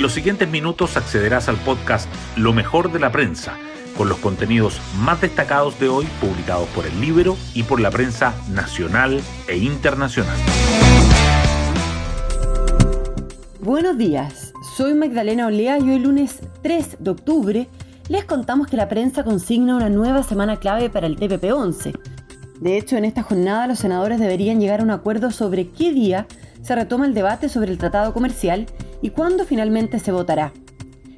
En los siguientes minutos accederás al podcast Lo mejor de la prensa, con los contenidos más destacados de hoy publicados por el libro y por la prensa nacional e internacional. Buenos días, soy Magdalena Olea y hoy lunes 3 de octubre les contamos que la prensa consigna una nueva semana clave para el TPP-11. De hecho, en esta jornada los senadores deberían llegar a un acuerdo sobre qué día se retoma el debate sobre el tratado comercial y cuándo finalmente se votará.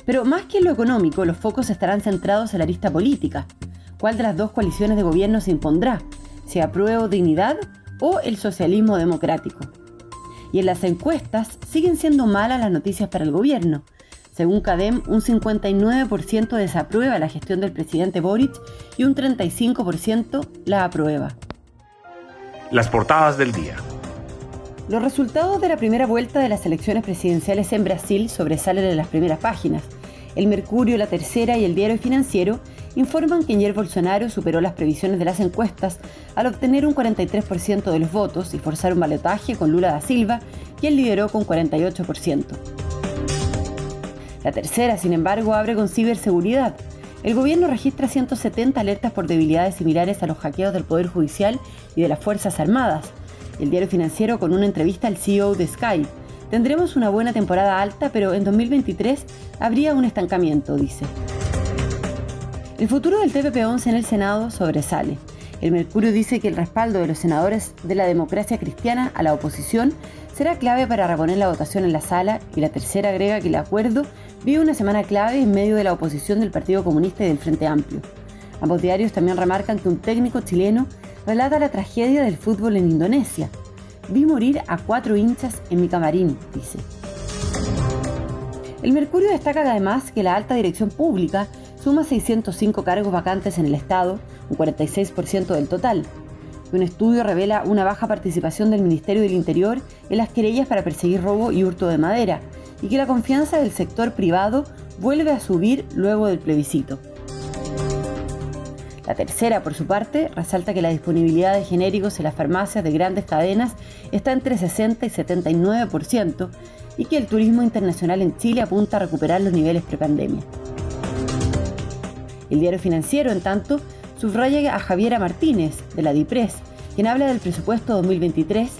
Pero más que en lo económico, los focos estarán centrados en la lista política. ¿Cuál de las dos coaliciones de gobierno se impondrá? ¿Si apruebo dignidad o el socialismo democrático? Y en las encuestas siguen siendo malas las noticias para el gobierno. Según CADEM, un 59% desaprueba la gestión del presidente Boric y un 35% la aprueba. Las portadas del día. Los resultados de la primera vuelta de las elecciones presidenciales en Brasil sobresalen en las primeras páginas. El Mercurio, la Tercera y el Diario Financiero informan que Jair Bolsonaro superó las previsiones de las encuestas al obtener un 43% de los votos y forzar un balotaje con Lula da Silva, quien lideró con 48%. La tercera, sin embargo, abre con ciberseguridad. El gobierno registra 170 alertas por debilidades similares a los hackeos del Poder Judicial y de las Fuerzas Armadas. El diario financiero con una entrevista al CEO de Sky. Tendremos una buena temporada alta, pero en 2023 habría un estancamiento, dice. El futuro del TPP-11 en el Senado sobresale. El Mercurio dice que el respaldo de los senadores de la democracia cristiana a la oposición será clave para reponer la votación en la sala y la tercera agrega que el acuerdo vive una semana clave en medio de la oposición del Partido Comunista y del Frente Amplio. Ambos diarios también remarcan que un técnico chileno relata la tragedia del fútbol en Indonesia. Vi morir a cuatro hinchas en mi camarín, dice. El Mercurio destaca además que la alta dirección pública suma 605 cargos vacantes en el Estado, un 46% del total. Un estudio revela una baja participación del Ministerio del Interior en las querellas para perseguir robo y hurto de madera, y que la confianza del sector privado vuelve a subir luego del plebiscito. La tercera, por su parte, resalta que la disponibilidad de genéricos en las farmacias de grandes cadenas está entre 60 y 79% y que el turismo internacional en Chile apunta a recuperar los niveles prepandemia. El diario financiero, en tanto, subraya a Javiera Martínez, de la DIPRES, quien habla del presupuesto 2023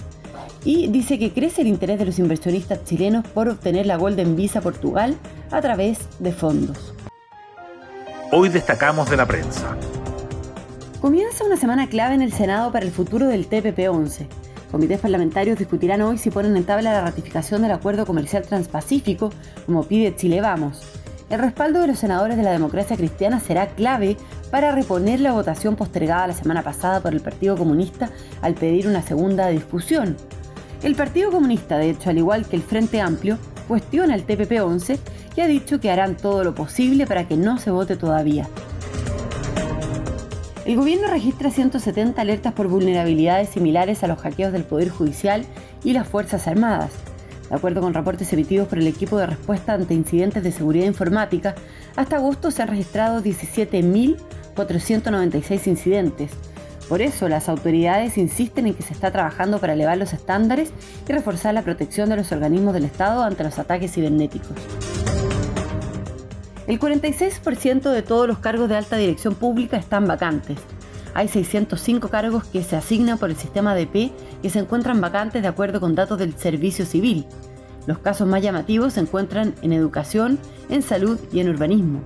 y dice que crece el interés de los inversionistas chilenos por obtener la Golden Visa Portugal a través de fondos. Hoy destacamos de la prensa. Comienza una semana clave en el Senado para el futuro del TPP-11. Comités parlamentarios discutirán hoy si ponen en tabla la ratificación del acuerdo comercial transpacífico, como pide Chile Vamos. El respaldo de los senadores de la democracia cristiana será clave para reponer la votación postergada la semana pasada por el Partido Comunista al pedir una segunda discusión. El Partido Comunista, de hecho, al igual que el Frente Amplio, cuestiona el TPP-11 y ha dicho que harán todo lo posible para que no se vote todavía. El gobierno registra 170 alertas por vulnerabilidades similares a los hackeos del Poder Judicial y las Fuerzas Armadas. De acuerdo con reportes emitidos por el equipo de respuesta ante incidentes de seguridad informática, hasta agosto se han registrado 17.496 incidentes, por eso, las autoridades insisten en que se está trabajando para elevar los estándares y reforzar la protección de los organismos del Estado ante los ataques cibernéticos. El 46% de todos los cargos de alta dirección pública están vacantes. Hay 605 cargos que se asignan por el sistema DP y se encuentran vacantes de acuerdo con datos del Servicio Civil. Los casos más llamativos se encuentran en educación, en salud y en urbanismo.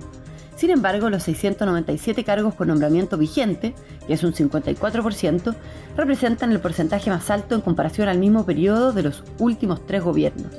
Sin embargo, los 697 cargos con nombramiento vigente, que es un 54%, representan el porcentaje más alto en comparación al mismo periodo de los últimos tres gobiernos.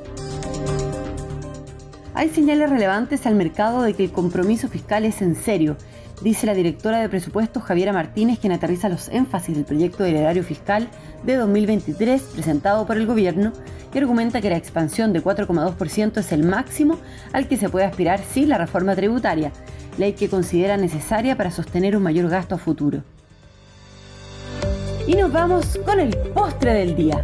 Hay señales relevantes al mercado de que el compromiso fiscal es en serio, dice la directora de presupuestos Javiera Martínez, quien aterriza los énfasis del proyecto del erario fiscal de 2023 presentado por el gobierno y argumenta que la expansión de 4,2% es el máximo al que se puede aspirar sin la reforma tributaria, ley que considera necesaria para sostener un mayor gasto a futuro. Y nos vamos con el postre del día.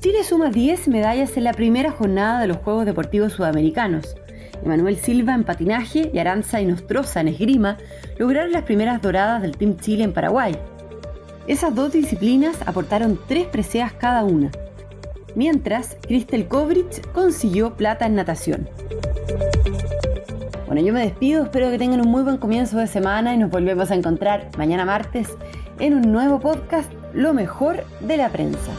Chile suma 10 medallas en la primera jornada de los Juegos Deportivos Sudamericanos. Emanuel Silva en patinaje y Aranza Inostroza en esgrima lograron las primeras doradas del Team Chile en Paraguay. Esas dos disciplinas aportaron tres preseas cada una, mientras Cristel Kovrich consiguió plata en natación. Bueno, yo me despido, espero que tengan un muy buen comienzo de semana y nos volvemos a encontrar mañana martes en un nuevo podcast, Lo mejor de la prensa.